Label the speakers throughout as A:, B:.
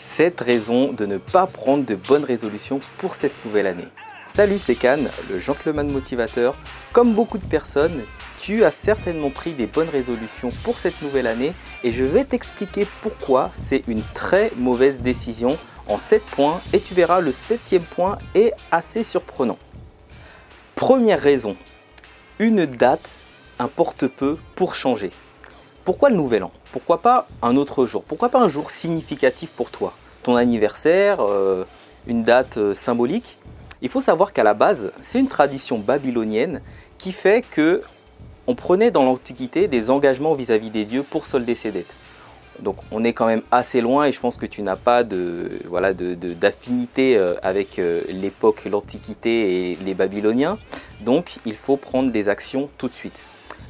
A: 7 raisons de ne pas prendre de bonnes résolutions pour cette nouvelle année. Salut, c'est Can, le gentleman motivateur. Comme beaucoup de personnes, tu as certainement pris des bonnes résolutions pour cette nouvelle année et je vais t'expliquer pourquoi c'est une très mauvaise décision en 7 points et tu verras le septième point est assez surprenant. Première raison, une date importe peu pour changer. Pourquoi le nouvel an? Pourquoi pas un autre jour? Pourquoi pas un jour significatif pour toi? Ton anniversaire, euh, une date euh, symbolique? Il faut savoir qu'à la base, c'est une tradition babylonienne qui fait que on prenait dans l'Antiquité des engagements vis-à-vis des dieux pour solder ses dettes. Donc on est quand même assez loin et je pense que tu n'as pas de voilà d'affinité euh, avec l'époque l'Antiquité et les Babyloniens. Donc il faut prendre des actions tout de suite.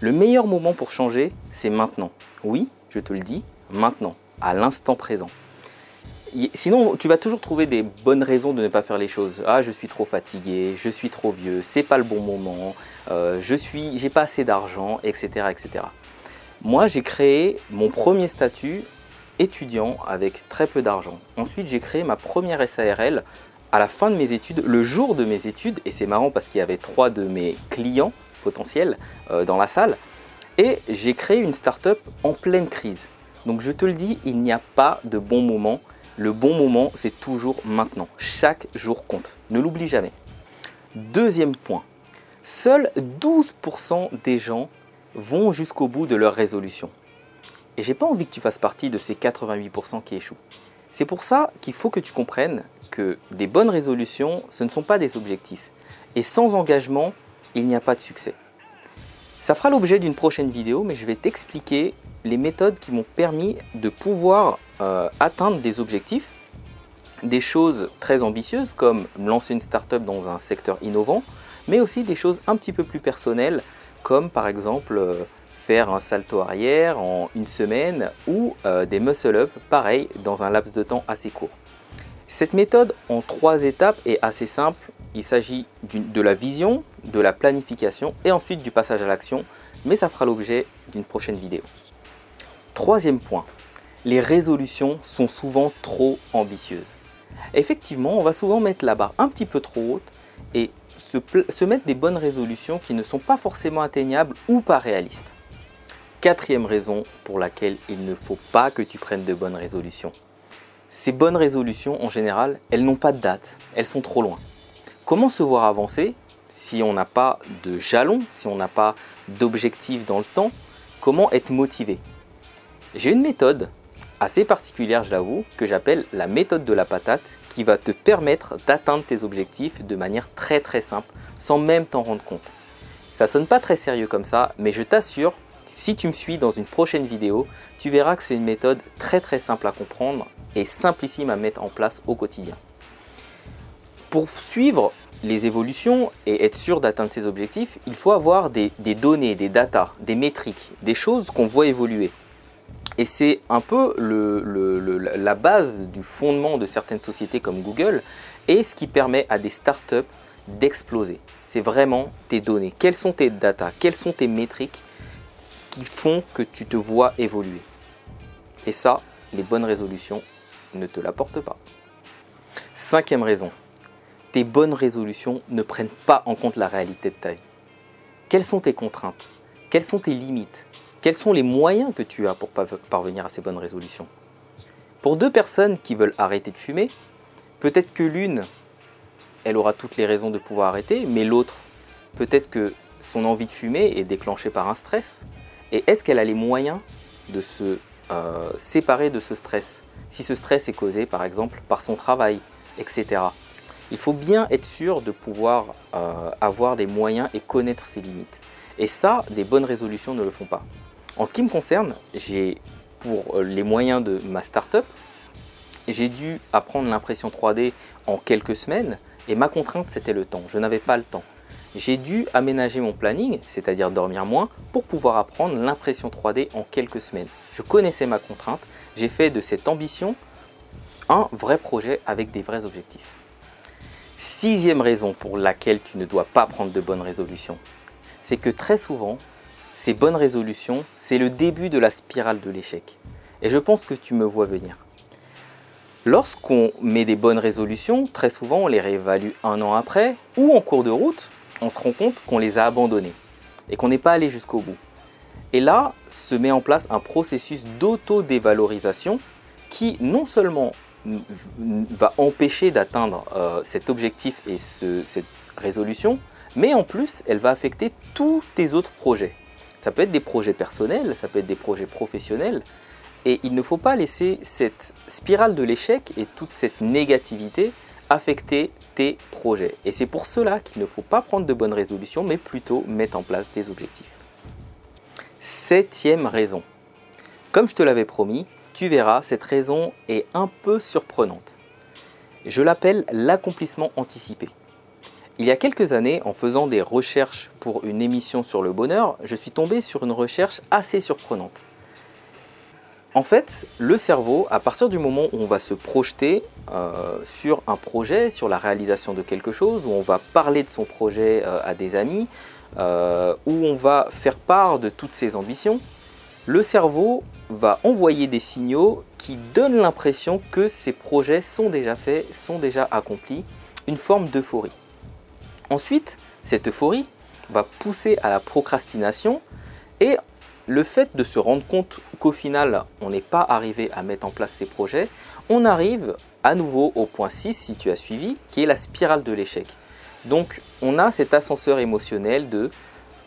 A: Le meilleur moment pour changer, c'est maintenant. Oui, je te le dis, maintenant, à l'instant présent. Sinon, tu vas toujours trouver des bonnes raisons de ne pas faire les choses. Ah, je suis trop fatigué, je suis trop vieux, c'est pas le bon moment, euh, je suis, j'ai pas assez d'argent, etc., etc. Moi, j'ai créé mon premier statut étudiant avec très peu d'argent. Ensuite, j'ai créé ma première SARL à la fin de mes études, le jour de mes études, et c'est marrant parce qu'il y avait trois de mes clients potentiel euh, dans la salle. Et j'ai créé une startup en pleine crise. Donc je te le dis, il n'y a pas de bon moment. Le bon moment, c'est toujours maintenant. Chaque jour compte. Ne l'oublie jamais. Deuxième point. Seuls 12% des gens vont jusqu'au bout de leur résolution. Et j'ai pas envie que tu fasses partie de ces 88% qui échouent. C'est pour ça qu'il faut que tu comprennes que des bonnes résolutions, ce ne sont pas des objectifs. Et sans engagement, il n'y a pas de succès. Ça fera l'objet d'une prochaine vidéo, mais je vais t'expliquer les méthodes qui m'ont permis de pouvoir euh, atteindre des objectifs, des choses très ambitieuses comme lancer une startup dans un secteur innovant, mais aussi des choses un petit peu plus personnelles comme par exemple euh, faire un salto arrière en une semaine ou euh, des muscle-up pareil dans un laps de temps assez court. Cette méthode en trois étapes est assez simple il s'agit de la vision, de la planification et ensuite du passage à l'action, mais ça fera l'objet d'une prochaine vidéo. Troisième point, les résolutions sont souvent trop ambitieuses. Effectivement, on va souvent mettre la barre un petit peu trop haute et se, mettre des bonnes résolutions qui ne sont pas forcément atteignables ou pas réalistes. Quatrième raison pour laquelle il ne faut pas que tu prennes de bonnes résolutions. Ces bonnes résolutions, en général, elles n'ont pas de date, elles sont trop loin. Comment se voir avancer si on n'a pas de jalon, si on n'a pas d'objectif dans le temps Comment être motivé? J'ai une méthode assez particulière, je l'avoue, que j'appelle la méthode de la patate, qui va te permettre d'atteindre tes objectifs de manière très très simple, sans même t'en rendre compte. Ça sonne pas très sérieux comme ça, mais je t'assure, si tu me suis dans une prochaine vidéo, tu verras que c'est une méthode très très simple à comprendre et simplissime à mettre en place au quotidien. Pour suivre les évolutions et être sûr d'atteindre ses objectifs, il faut avoir des, données, des datas, des métriques, des choses qu'on voit évoluer. Et c'est un peu la base du fondement de certaines sociétés comme Google et ce qui permet à des startups d'exploser. C'est vraiment tes données. Quelles sont tes datas Quelles sont tes métriques qui font que tu te vois évoluer? Et ça, les bonnes résolutions ne te l'apportent pas. Cinquième raison, tes bonnes résolutions ne prennent pas en compte la réalité de ta vie. Quelles sont tes contraintes? Quelles sont tes limites? Quels sont les moyens que tu as pour parvenir à ces bonnes résolutions? Pour deux personnes qui veulent arrêter de fumer, peut-être que l'une, elle aura toutes les raisons de pouvoir arrêter, mais l'autre, peut-être que son envie de fumer est déclenchée par un stress. Et est-ce qu'elle a les moyens de se euh, séparer de ce stress? Si ce stress est causé par exemple par son travail, etc il faut bien être sûr de pouvoir euh, avoir des moyens et connaître ses limites. Et ça, des bonnes résolutions ne le font pas. En ce qui me concerne, j'ai pour euh, les moyens de ma startup, j'ai dû apprendre l'impression 3D en quelques semaines et ma contrainte c'était le temps. Je n'avais pas le temps. J'ai dû aménager mon planning, c'est-à-dire dormir moins, pour pouvoir apprendre l'impression 3D en quelques semaines. Je connaissais ma contrainte, j'ai fait de cette ambition un vrai projet avec des vrais objectifs. Sixième raison pour laquelle tu ne dois pas prendre de bonnes résolutions, c'est que très souvent, ces bonnes résolutions, c'est le début de la spirale de l'échec. Et je pense que tu me vois venir. Lorsqu'on met des bonnes résolutions, très souvent on les réévalue un an après ou en cours de route, on se rend compte qu'on les a abandonnées et qu'on n'est pas allé jusqu'au bout. Et là se met en place un processus d'auto-dévalorisation qui non seulement va empêcher d'atteindre euh, cet objectif et cette résolution, mais en plus elle va affecter tous tes autres projets. Ça peut être des projets personnels, ça peut être des projets professionnels, et il ne faut pas laisser cette spirale de l'échec et toute cette négativité affecter tes projets. Et c'est pour cela qu'il ne faut pas prendre de bonnes résolutions, mais plutôt mettre en place des objectifs. Septième raison. Comme je te l'avais promis, tu verras, cette raison est un peu surprenante. Je l'appelle l'accomplissement anticipé. Il y a quelques années, en faisant des recherches pour une émission sur le bonheur, je suis tombé sur une recherche assez surprenante. En fait, le cerveau, à partir du moment où on va se projeter euh, sur un projet, sur la réalisation de quelque chose, où on va parler de son projet euh, à des amis, euh, où on va faire part de toutes ses ambitions, le cerveau va envoyer des signaux qui donnent l'impression que ces projets sont déjà faits, sont déjà accomplis, une forme d'euphorie. Ensuite, cette euphorie va pousser à la procrastination et le fait de se rendre compte qu'au final, on n'est pas arrivé à mettre en place ces projets, on arrive à nouveau au point 6 si tu as suivi, qui est la spirale de l'échec. Donc on a cet ascenseur émotionnel de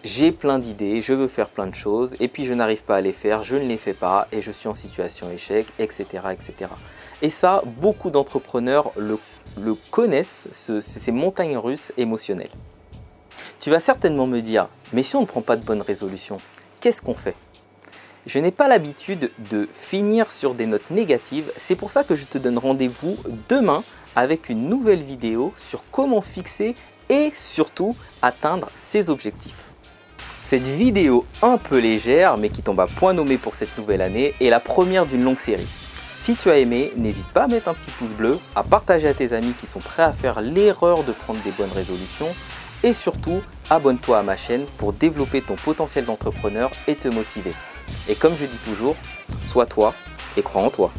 A: j'ai plein d'idées, je veux faire plein de choses, et puis je n'arrive pas à les faire, je ne les fais pas, et je suis en situation échec, etc. etc. Et ça, beaucoup d'entrepreneurs le, connaissent, ces montagnes russes émotionnelles. Tu vas certainement me dire, mais si on ne prend pas de bonnes résolutions, qu'est-ce qu'on fait? Je n'ai pas l'habitude de finir sur des notes négatives, c'est pour ça que je te donne rendez-vous demain avec une nouvelle vidéo sur comment fixer et surtout atteindre ses objectifs. Cette vidéo un peu légère mais qui tombe à point nommé pour cette nouvelle année est la première d'une longue série. Si tu as aimé, n'hésite pas à mettre un petit pouce bleu, à partager à tes amis qui sont prêts à faire l'erreur de prendre des bonnes résolutions et surtout abonne-toi à ma chaîne pour développer ton potentiel d'entrepreneur et te motiver. Et comme je dis toujours, sois toi et crois en toi.